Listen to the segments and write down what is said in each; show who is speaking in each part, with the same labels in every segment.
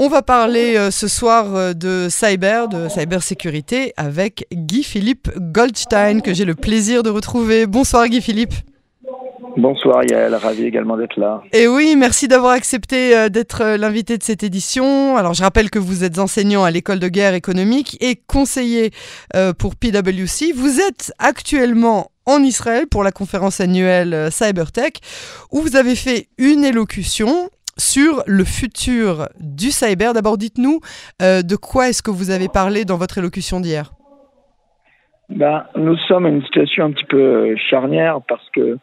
Speaker 1: On va parler euh, ce soir euh, de cyber, de cybersécurité avec Guy-Philippe Goldstein que j'ai le plaisir de retrouver. Bonsoir Guy-Philippe.
Speaker 2: Bonsoir Yael, ravi également d'être là.
Speaker 1: Et oui, merci d'avoir accepté euh, d'être l'invité de cette édition. Alors je rappelle que vous êtes enseignant à l'école de guerre économique et conseiller pour PwC. Vous êtes actuellement en Israël pour la conférence annuelle CyberTech où vous avez fait une élocution sur le futur du cyber. D'abord, dites-nous euh, de quoi est-ce que vous avez parlé dans votre élocution d'hier?
Speaker 2: Ben, Nous sommes à une situation un petit peu charnière parce que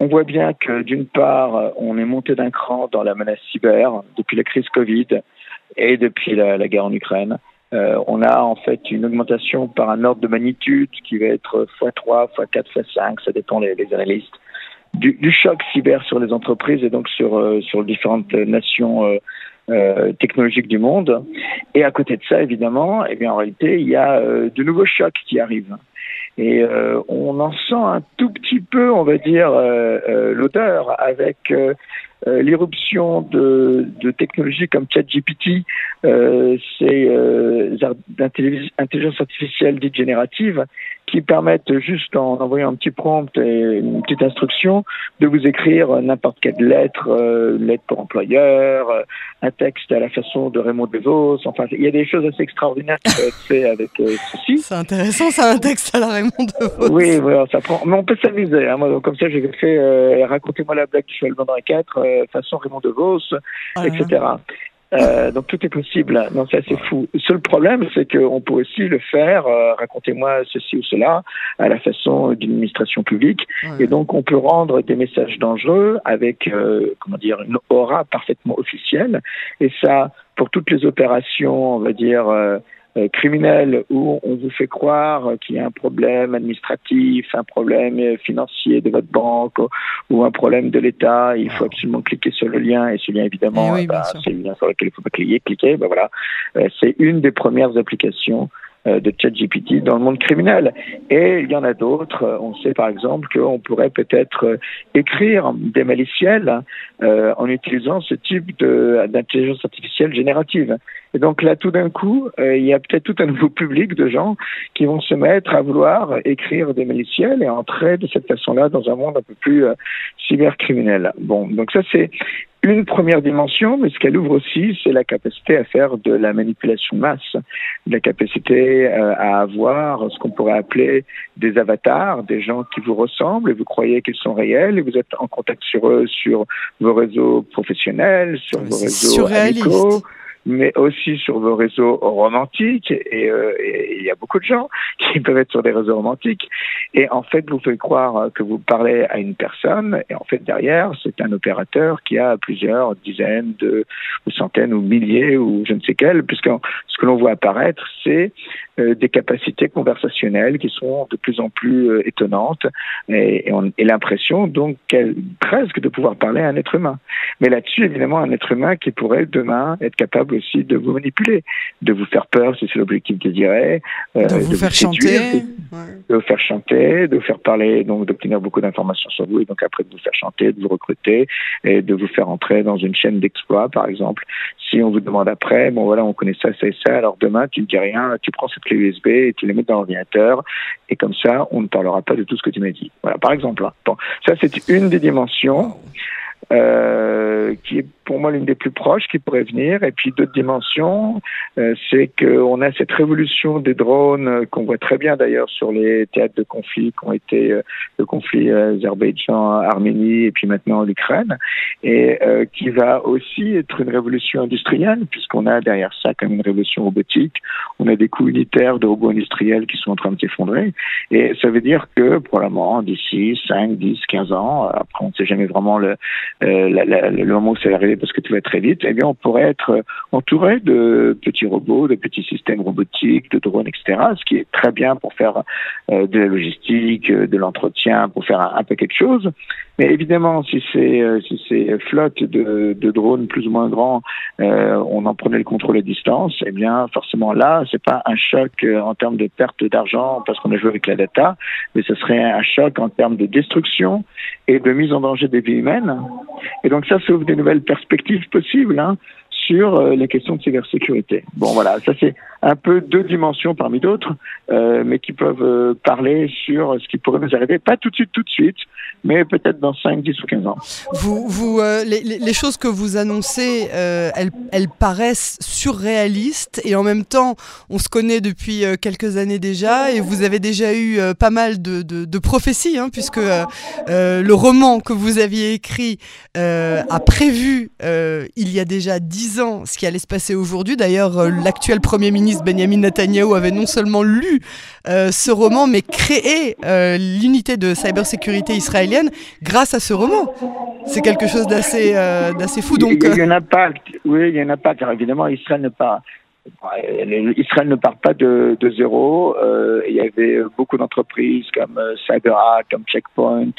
Speaker 2: on voit bien que d'une part, on est monté d'un cran dans la menace cyber depuis la crise Covid et depuis la, guerre en Ukraine. Euh, on a en fait une augmentation par un ordre de magnitude qui va être x3, x4, x5, ça dépend les, les analystes, du, du, choc cyber sur les entreprises et donc sur, euh, sur différentes nations euh, euh, technologiques du monde. Et à côté de ça, évidemment, eh bien, en réalité, il y a euh, de nouveaux chocs qui arrivent. Et on en sent un tout petit peu, on va dire, l'odeur avec euh, l'irruption de, de, technologies comme ChatGPT, euh, c'est euh, intelligence artificielle dite générative, qui permettent juste en envoyant un petit prompt et une petite instruction de vous écrire n'importe quelle lettre, euh, lettre pour employeur, euh, un texte à la façon de Raymond DeVos. Enfin, il y a des choses assez extraordinaires qui peuvent être faites avec euh, ceci.
Speaker 1: C'est intéressant, ça, un texte à la Raymond DeVos.
Speaker 2: Oui, voilà, ça prend. Mais on peut s'amuser. Hein. Moi, comme ça, j'ai fait euh, racontez-moi la blague du cheval dans 4 façon Raymond DeVos, ah etc. Euh, donc tout est possible. Non, ça c'est fou. Le seul problème, c'est qu'on peut aussi le faire. Euh, Racontez-moi ceci ou cela à la façon d'une administration publique, et donc on peut rendre des messages dangereux avec euh, comment dire une aura parfaitement officielle. Et ça, pour toutes les opérations, on va dire euh, euh, criminel où on vous fait croire qu'il y a un problème administratif, un problème financier de votre banque ou un problème de l'État, il faut absolument cliquer sur le lien et ce lien évidemment, eh bah, c'est le lien sur lequel il faut pas cliquer, cliquer, ben voilà, euh, c'est une des premières applications euh, de ChatGPT dans le monde criminel. Et il y en a d'autres. On sait par exemple qu'on pourrait peut-être euh, écrire des maliciels euh, en utilisant ce type d'intelligence artificielle générative. Et donc là, tout d'un coup, il y a peut-être tout un nouveau public de gens qui vont se mettre à vouloir écrire des maliciels et entrer de cette façon-là dans un monde un peu plus cybercriminel. Bon, donc ça c'est une première dimension, mais ce qu'elle ouvre aussi, c'est la capacité à faire de la manipulation masse, la capacité euh, à avoir ce qu'on pourrait appeler des avatars, des gens qui vous ressemblent et vous croyez qu'ils sont réels et vous êtes en contact sur eux sur vos réseaux professionnels, sur vos réseaux amicaux mais aussi sur vos réseaux romantiques. Euh, et, il y a beaucoup de gens qui peuvent être sur des réseaux romantiques. Et en fait, vous faites croire que vous parlez à une personne, et en fait, derrière, c'est un opérateur qui a plusieurs dizaines de ou centaines ou milliers ou je ne sais quels, puisque ce que l'on voit apparaître, c'est euh, des capacités conversationnelles qui sont de plus en plus euh, étonnantes et, et, l'impression donc presque de pouvoir parler à un être humain. Mais là-dessus, évidemment, un être humain qui pourrait demain être capable aussi de vous manipuler, de vous faire peur, si c'est l'objectif désiré,
Speaker 1: euh, de, vous faire chanter,
Speaker 2: de, vous faire chanter, de vous faire parler, donc d'obtenir beaucoup d'informations sur vous et donc après de vous faire chanter, de vous recruter et de vous faire entrer dans une chaîne d'exploit, par exemple. Si on vous demande après, bon voilà, on connaît ça, ça et ça, alors demain tu ne dis rien, tu prends cette clé USB et tu les mets dans l'ordinateur. Et comme ça, on ne parlera pas de tout ce que tu m'as dit. Voilà, par exemple. Hein. Bon, ça, c'est une des dimensions. Euh, qui est pour moi l'une des plus proches qui pourrait venir. Et puis d'autres dimensions, euh, c'est qu'on a cette révolution des drones euh, qu'on voit très bien d'ailleurs sur les théâtres de conflit qui ont été euh, le conflit Azerbaïdjan, Arménie et puis maintenant l'Ukraine, et qui va aussi être une révolution industrielle puisqu'on a derrière ça comme une révolution robotique. On a des coûts unitaires de robots industriels qui sont en train de s'effondrer. Et ça veut dire que probablement d'ici 5, 10, 15 ans, après on ne sait jamais vraiment le, le moment où ça va arriver parce que tout va très vite, eh bien, on pourrait être entouré de petits robots, de petits systèmes robotiques, de drones, etc., ce qui est très bien pour faire euh, de la logistique, euh, de l'entretien, pour faire un, peu quelque chose. Mais évidemment, si c'est euh, si c'est flotte de, de, drones plus ou moins grands, on en prenait le contrôle à distance, eh bien, forcément là, c'est pas un choc en termes de perte d'argent parce qu'on a joué avec la data, mais ce serait un choc en termes de destruction et de mise en danger des vies humaines. Et donc ça, ça des nouvelles perspectives possibles hein, sur les questions de cybersécurité. Bon, voilà, ça c'est un peu deux dimensions parmi d'autres, mais qui peuvent parler sur ce qui pourrait nous arriver, pas tout de suite, tout de suite, mais peut-être dans 5, 10 ou 15 ans.
Speaker 1: Vous, vous, les, les, choses que vous annoncez, elles, paraissent surréalistes et en même temps, on se connaît depuis quelques années déjà et vous avez déjà eu pas mal de, prophéties, hein, puisque le roman que vous aviez écrit a prévu il y a déjà dix ans ce qui allait se passer aujourd'hui. D'ailleurs, euh, l'actuel Premier ministre Benjamin Netanyahu avait non seulement lu euh, ce roman, mais créé euh, l'unité de cybersécurité israélienne grâce à ce roman. C'est quelque chose d'assez d'assez fou. Donc,
Speaker 2: il y a un impact. Oui, il y a un impact. Alors évidemment, Israël ne pas Israël ne part pas de, de zéro. Euh, il y avait beaucoup d'entreprises comme euh, CyberArk, comme Checkpoint,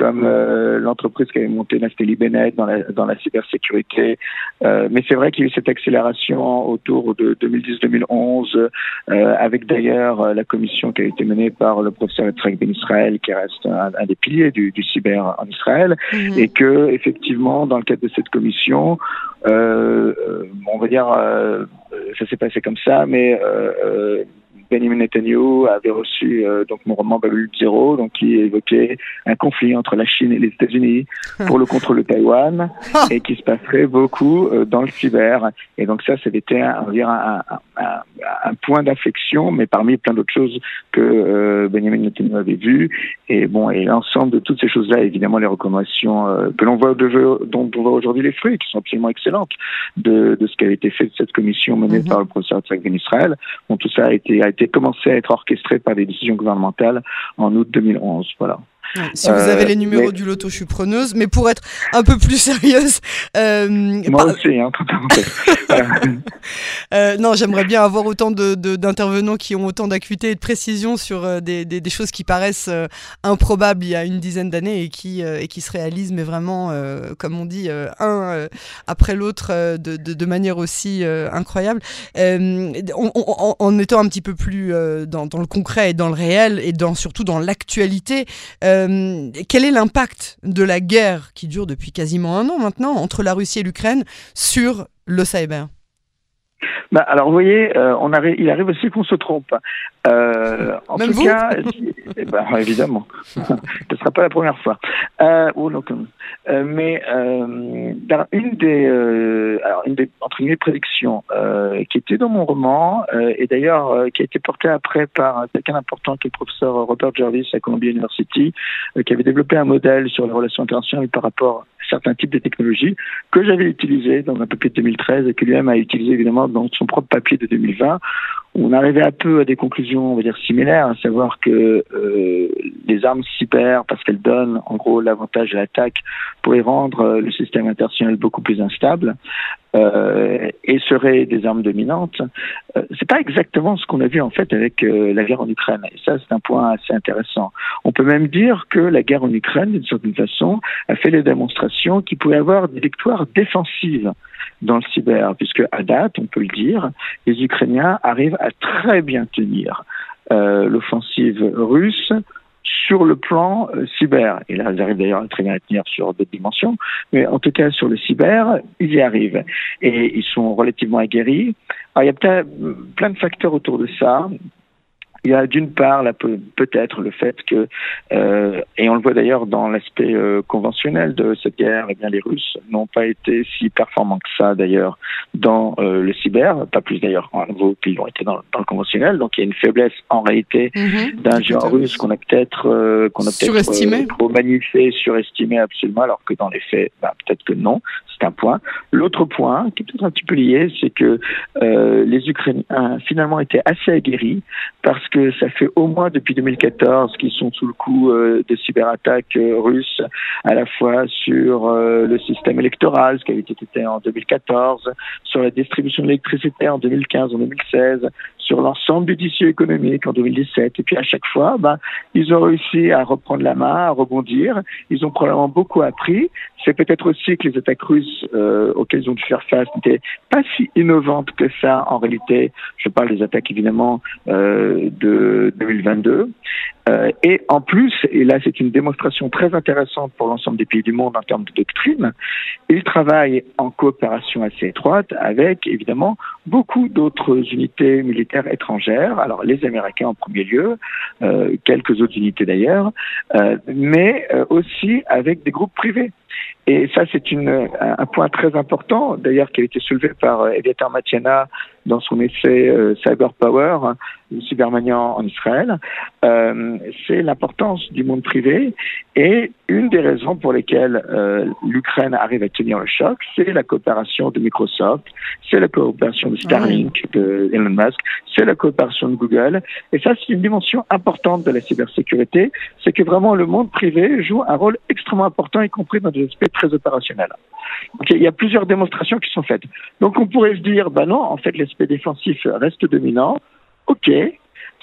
Speaker 2: comme euh, l'entreprise qui avait monté Nasteli Bennett dans la, dans la cybersécurité. Euh, mais c'est vrai qu'il y a eu cette accélération autour de 2010-2011, euh, avec d'ailleurs la commission qui a été menée par le professeur Etrek Ben Israël, qui reste un, des piliers du, du, cyber en Israël, mhm. et que effectivement, dans le cadre de cette commission, on va dire ça s'est passé comme ça, mais Benjamin Netanyahu avait reçu euh, donc mon roman Babylone Zero, donc qui évoquait un conflit entre la Chine et les États-Unis pour le contrôle de Taïwan et qui se passerait beaucoup euh, dans le cyber. Et donc ça, c'était un, un, un, un, point d'affection, mais parmi plein d'autres choses que euh, Benjamin Netanyahu avait vues. Et bon, et l'ensemble de toutes ces choses-là, évidemment, les recommandations que l'on voit, de, dont on voit aujourd'hui les fruits, qui sont absolument excellentes, de, de ce qui avait été fait de cette commission menée mm-hmm. par le professeur Tzak Ben Israël. Bon, tout ça a été, a été commencé à être orchestré par des décisions gouvernementales en aut 2011. Voilà
Speaker 1: si vous avez les euh, numéros du loto, je suis preneuse. Mais pour être un peu plus sérieuse,
Speaker 2: euh, moi aussi, hein,
Speaker 1: euh, non, j'aimerais bien avoir autant de, d'intervenants qui ont autant d'acuité et de précision sur des, des, des, choses qui paraissent improbables il y a une dizaine d'années et qui et qui se réalisent, mais vraiment, comme on dit, un après l'autre, de, de, de, manière aussi incroyable. En, en, étant un petit peu plus dans, dans, le concret et dans le réel et dans surtout dans l'actualité. Euh, quel est l'impact de la guerre qui dure depuis quasiment un an maintenant entre la Russie et l'Ukraine sur le cyber?
Speaker 2: Bah, alors vous voyez, euh, on arrive, il arrive aussi qu'on se trompe.
Speaker 1: Euh, en tout cas,
Speaker 2: eh ben, évidemment, ce ne sera pas la première fois. Euh, oh, euh, mais euh, dans une des, alors une des entre guillemets prédictions qui était dans mon roman et d'ailleurs qui a été portée après par quelqu'un d'important qui est le professeur Robert Jarvis à Columbia University, qui avait développé un modèle sur les relations internationales par rapport certains types de technologies que j'avais utilisé dans un papier de 2013 et que lui-même a utilisé évidemment dans son propre papier de 2020 on arrivait un peu à des conclusions, on va dire, similaires, à savoir que euh, les armes cyber, parce qu'elles donnent en gros l'avantage de l'attaque, pourraient rendre euh, le système international beaucoup plus instable euh, et seraient des armes dominantes. Euh, c'est pas exactement ce qu'on a vu en fait avec euh, la guerre en Ukraine. Et ça, c'est un point assez intéressant. On peut même dire que la guerre en Ukraine, d'une certaine façon, a fait les démonstrations qu'il pouvait avoir des victoires défensives dans le cyber, puisque à date, on peut le dire, les Ukrainiens arrivent à très bien tenir euh, l'offensive russe sur le plan euh, cyber. Et là, ils arrivent d'ailleurs très bien à tenir sur d'autres dimensions, mais en tout cas sur le cyber, ils y arrivent. Et ils sont relativement aguerris. Alors, il y a plein de facteurs autour de ça. Il y a d'une part peut-être le fait que, euh, et on le voit d'ailleurs dans l'aspect euh, conventionnel de cette guerre, eh bien les Russes n'ont pas été si performants que ça d'ailleurs dans euh, le cyber, pas plus d'ailleurs en nouveau qu'ils ont été dans, le conventionnel. Donc il y a une faiblesse en réalité mhm. d'un géant russe qu'on a peut-être qu'on a peut-être trop magnifié, surestimé absolument, alors que dans les faits, bah, peut-être que non. C'est un point. L'autre point qui est peut-être un petit peu lié, c'est que les Ukrainiens finalement étaient assez aguerris parce que ça fait au moins depuis 2014 qu'ils sont sous le coup euh, de cyberattaques euh, russes, à la fois sur euh, le système électoral, ce qui avait été en 2014, sur la distribution de l'électricité en 2015, en 2016, sur l'ensemble du tissu économique en 2017. Et puis à chaque fois, ben, ils ont réussi à reprendre la main, à rebondir. Ils ont probablement beaucoup appris. C'est peut-être aussi que les attaques russes euh, auxquelles ils ont dû faire face n'étaient pas si innovantes que ça en réalité. Je parle des attaques évidemment euh, de 2022. Euh, et en plus, et là c'est une démonstration très intéressante pour l'ensemble des pays du monde en termes de doctrine, ils travaillent en coopération assez étroite avec évidemment beaucoup d'autres unités militaires étrangères, alors les Américains en premier lieu, euh, quelques autres unités d'ailleurs, euh, mais aussi avec des groupes privés. Et ça, c'est un point très important, d'ailleurs, qui a été soulevé par Eviatar Matiana dans son essai Cyber Power, cybermaniant en Israël, euh, c'est l'importance du monde privé et une des raisons pour lesquelles euh, l'Ukraine arrive à tenir le choc, c'est la coopération de Microsoft, c'est la coopération de Starlink de Elon Musk, c'est la coopération de Google. Et ça, c'est une dimension importante de la cybersécurité, c'est que vraiment le monde privé joue un rôle extrêmement important, y compris dans des aspects très opérationnels. Donc, il y a plusieurs démonstrations qui sont faites. Donc on pourrait se dire, bah non, en fait l'aspect défensif reste dominant. Ok,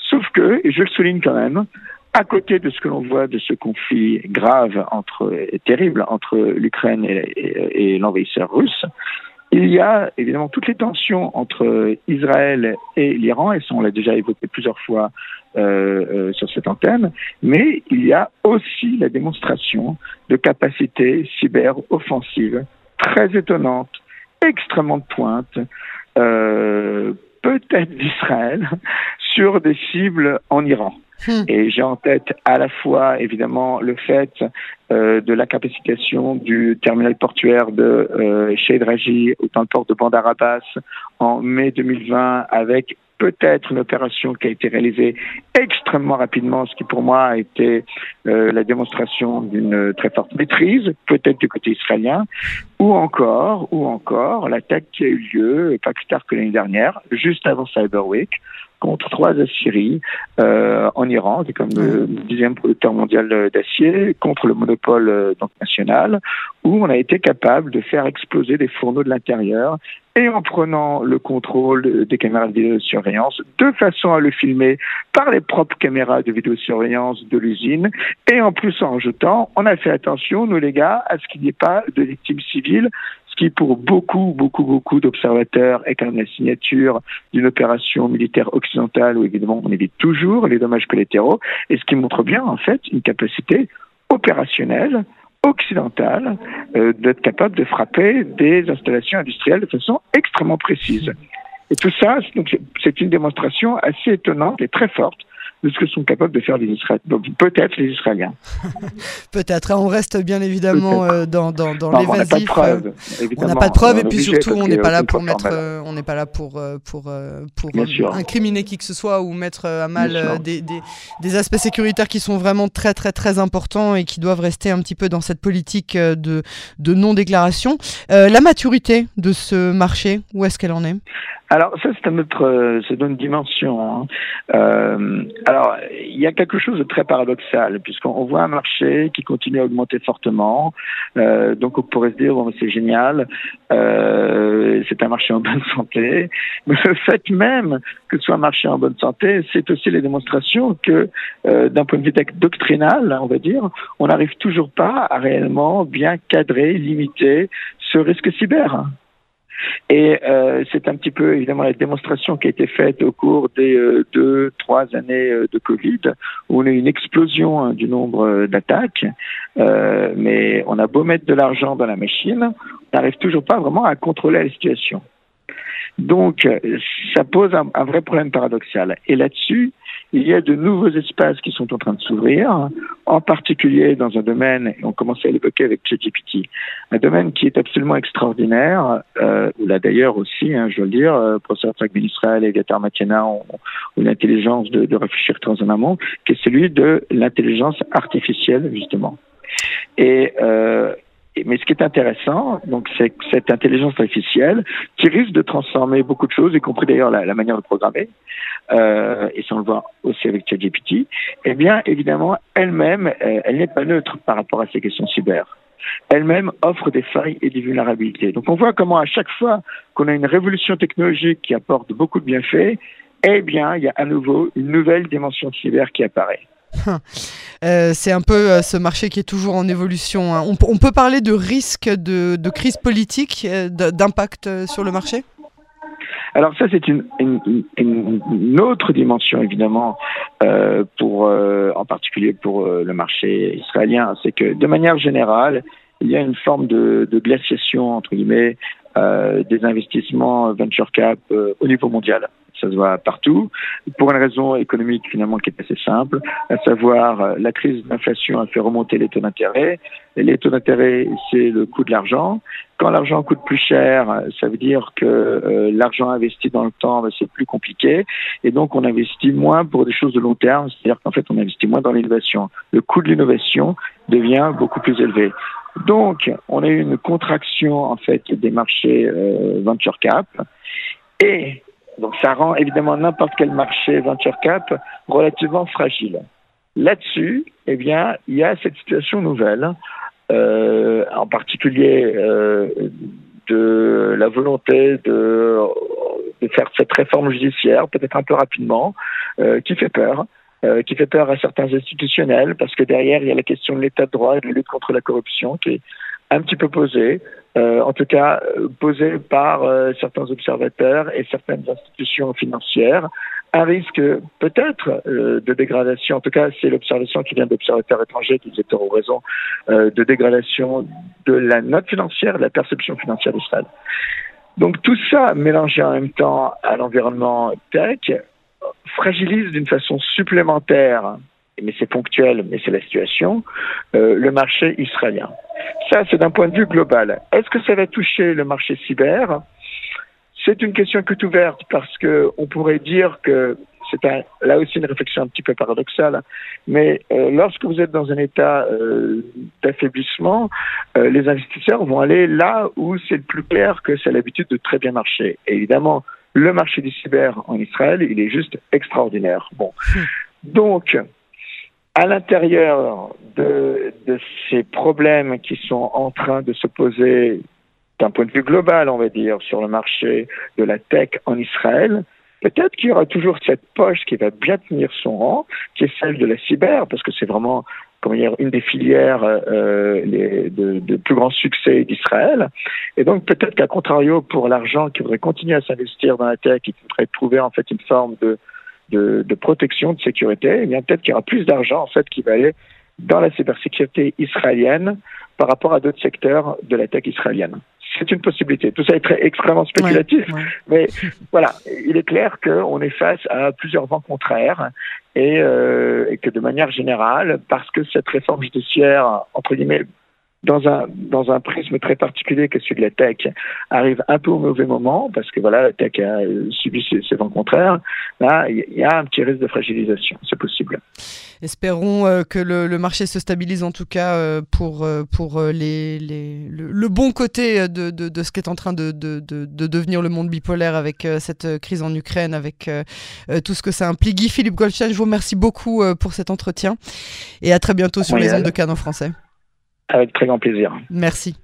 Speaker 2: sauf que, et je le souligne quand même, à côté de ce que l'on voit de ce conflit grave entre, terrible entre l'Ukraine et, l'envahisseur russe, il y a évidemment toutes les tensions entre Israël et l'Iran, et ça on l'a déjà évoqué plusieurs fois euh, euh, sur cette antenne, mais il y a aussi la démonstration de capacités cyber-offensives très étonnantes, extrêmement de pointe, euh, peut-être d'Israël sur des cibles en Iran. Hmm. Et j'ai en tête à la fois évidemment le fait euh, de la capacitation du terminal portuaire de euh, Sheikh Raji dans le port de Bandar Abbas en mai 2020 avec peut-être une opération qui a été réalisée extrêmement rapidement, ce qui pour moi a été euh, la démonstration d'une très forte maîtrise, peut-être du côté israélien, ou encore, ou encore l'attaque qui a eu lieu pas plus tard que l'année dernière, juste avant Cyber Week, contre trois aciéries euh, en Iran, qui est comme le dixième producteur mondial d'acier, contre le monopole euh, donc, national, où on a été capable de faire exploser des fourneaux de l'intérieur et en prenant le contrôle des caméras de vidéosurveillance de façon à le filmer par les propres caméras de vidéosurveillance de l'usine. Et en plus en jetant, on a fait attention, nous les gars, à ce qu'il n'y ait pas de victimes civiles qui pour beaucoup, beaucoup, beaucoup d'observateurs est la signature d'une opération militaire occidentale où évidemment on évite toujours les dommages collatéraux, et ce qui montre bien en fait une capacité opérationnelle occidentale euh, d'être capable de frapper des installations industrielles de façon extrêmement précise. Et tout ça, c'est une démonstration assez étonnante et très forte de ce que sont capables de faire les Israéliens. Donc peut-être les Israéliens.
Speaker 1: peut-être. Hein, on reste bien évidemment euh, dans, dans, dans l'évasif. On n'a pas de
Speaker 2: preuves.
Speaker 1: On n'a pas de preuves et puis surtout on n'est pas là pour mettre, euh, on n'est pas là pour pour pour incriminer qui que ce soit ou mettre à mal des, des, des, aspects sécuritaires qui sont vraiment très très très importants et qui doivent rester un petit peu dans cette politique de de non déclaration. la maturité de ce marché, où est-ce qu'elle en est?
Speaker 2: Alors ça c'est un autre, euh, c'est une dimension. Hein. Euh, alors il y a quelque chose de très paradoxal puisqu'on voit un marché qui continue à augmenter fortement. Euh, donc on pourrait se dire bon c'est génial, c'est un marché en bonne santé. Mais le fait même que ce soit un marché en bonne santé, c'est aussi les démonstrations que d'un point de vue doctrinal, on va dire, on n'arrive toujours pas à réellement bien cadrer, limiter ce risque cyber. Et euh, c'est un petit peu évidemment la démonstration qui a été faite au cours des euh, deux, trois années euh, de Covid, où on a eu une explosion hein, du nombre d'attaques, mais on a beau mettre de l'argent dans la machine, on n'arrive toujours pas vraiment à contrôler la situation. Donc, ça pose un, un vrai problème paradoxal. Et là-dessus, il y a de nouveaux espaces qui sont en train de s'ouvrir, en particulier dans un domaine, et on commençait à l'évoquer avec ChatGPT, un domaine qui est absolument extraordinaire, euh, où là d'ailleurs aussi, hein, je veux le dire, euh, professeur Fragment Israël et Gatar Matiana ont, ont l'intelligence de, de, réfléchir très en amont, qui est celui de l'intelligence artificielle, justement. Et euh, mais ce qui est intéressant, donc, c'est cette intelligence artificielle qui risque de transformer beaucoup de choses, y compris d'ailleurs la, manière de programmer, euh, et ça on le voit aussi avec ChatGPT. Eh bien, évidemment, elle-même, euh, elle n'est pas neutre par rapport à ces questions cyber. Elle-même offre des failles et des vulnérabilités. Donc, on voit comment à chaque fois qu'on a une révolution technologique qui apporte beaucoup de bienfaits, eh bien, il y a à nouveau une nouvelle dimension cyber qui apparaît.
Speaker 1: Euh, c'est un peu euh, ce marché qui est toujours en évolution. Hein. On, peut parler de risque de, crise politique, euh, d'impact sur le marché?
Speaker 2: Alors ça, c'est une, autre dimension, évidemment, pour, en particulier pour le marché israélien. C'est que, de manière générale, il y a une forme de glaciation, entre guillemets, euh, des investissements venture cap au niveau mondial ça se voit partout, pour une raison économique finalement qui est assez simple, à savoir euh, la crise d'inflation a fait remonter les taux d'intérêt. Les taux d'intérêt, c'est le coût de l'argent. Quand l'argent coûte plus cher, ça veut dire que euh, l'argent investi dans le temps, ben, c'est plus compliqué. Et donc, on investit moins pour des choses de long terme, c'est-à-dire qu'en fait, on investit moins dans l'innovation. Le coût de l'innovation devient beaucoup plus élevé. Donc, on a eu une contraction en fait des marchés euh, venture cap. Et donc ça rend évidemment n'importe quel marché venture cap relativement fragile. Là-dessus, eh bien, il y a cette situation nouvelle, euh, en particulier euh, de la volonté de, faire cette réforme judiciaire, peut-être un peu rapidement, qui fait peur. Euh, qui fait peur à certains institutionnels parce que derrière il y a la question de l'état de droit et de la lutte contre la corruption qui est un petit peu posée euh, en tout cas euh, posé par euh, certains observateurs et certaines institutions financières, un risque peut-être de dégradation, en tout cas c'est l'observation qui vient d'observateurs étrangers qui ont raison, de dégradation de la note financière, de la perception financière d'Israël. Donc tout ça mélangé en même temps à l'environnement tech fragilise d'une façon supplémentaire mais c'est ponctuel, mais c'est la situation, euh, le marché israélien. Ça, c'est d'un point de vue global. Est-ce que ça va toucher le marché cyber? C'est une question qui ouverte parce que on pourrait dire que c'est là aussi une réflexion un petit peu paradoxale, mais euh, lorsque vous êtes dans un état euh, d'affaiblissement, les investisseurs vont aller là où c'est le plus clair que c'est l'habitude de très bien marcher. Évidemment, le marché du cyber en Israël, il est juste extraordinaire. Donc à l'intérieur de, de, ces problèmes qui sont en train de se poser d'un point de vue global, on va dire, sur le marché de la tech en Israël, peut-être qu'il y aura toujours cette poche qui va bien tenir son rang, qui est celle de la cyber, parce que c'est vraiment comment dire, une des filières euh, les, de, de, plus grand succès d'Israël. Et donc peut-être qu'à contrario, pour l'argent qui voudrait continuer à s'investir dans la tech, il faudrait trouver en fait une forme de de, de protection, de sécurité, eh bien peut-être qu'il y aura plus d'argent en fait qui va aller dans la cybersécurité israélienne par rapport à d'autres secteurs de la tech israélienne. C'est une possibilité. Tout ça est très extrêmement spéculatif, mais voilà, il est clair qu'on est face à plusieurs vents contraires et, euh, et que de manière générale, parce que cette réforme judiciaire entre guillemets dans un, dans un prisme très particulier que celui de la tech, arrive un peu au mauvais moment, parce que voilà, la tech a subi ses, vents contraires, là, il y a un petit risque de fragilisation, c'est possible.
Speaker 1: Espérons euh, que le, le, marché se stabilise en tout cas euh, pour, euh, pour les, les, le, bon côté de, de, de, ce qui est en train de, de, devenir le monde bipolaire avec cette crise en Ukraine, avec tout ce que ça implique. Guy Philippe Goldstein, je vous remercie beaucoup pour cet entretien et à très bientôt sur les ondes de Cannes en français.
Speaker 2: Avec très grand plaisir.
Speaker 1: Merci.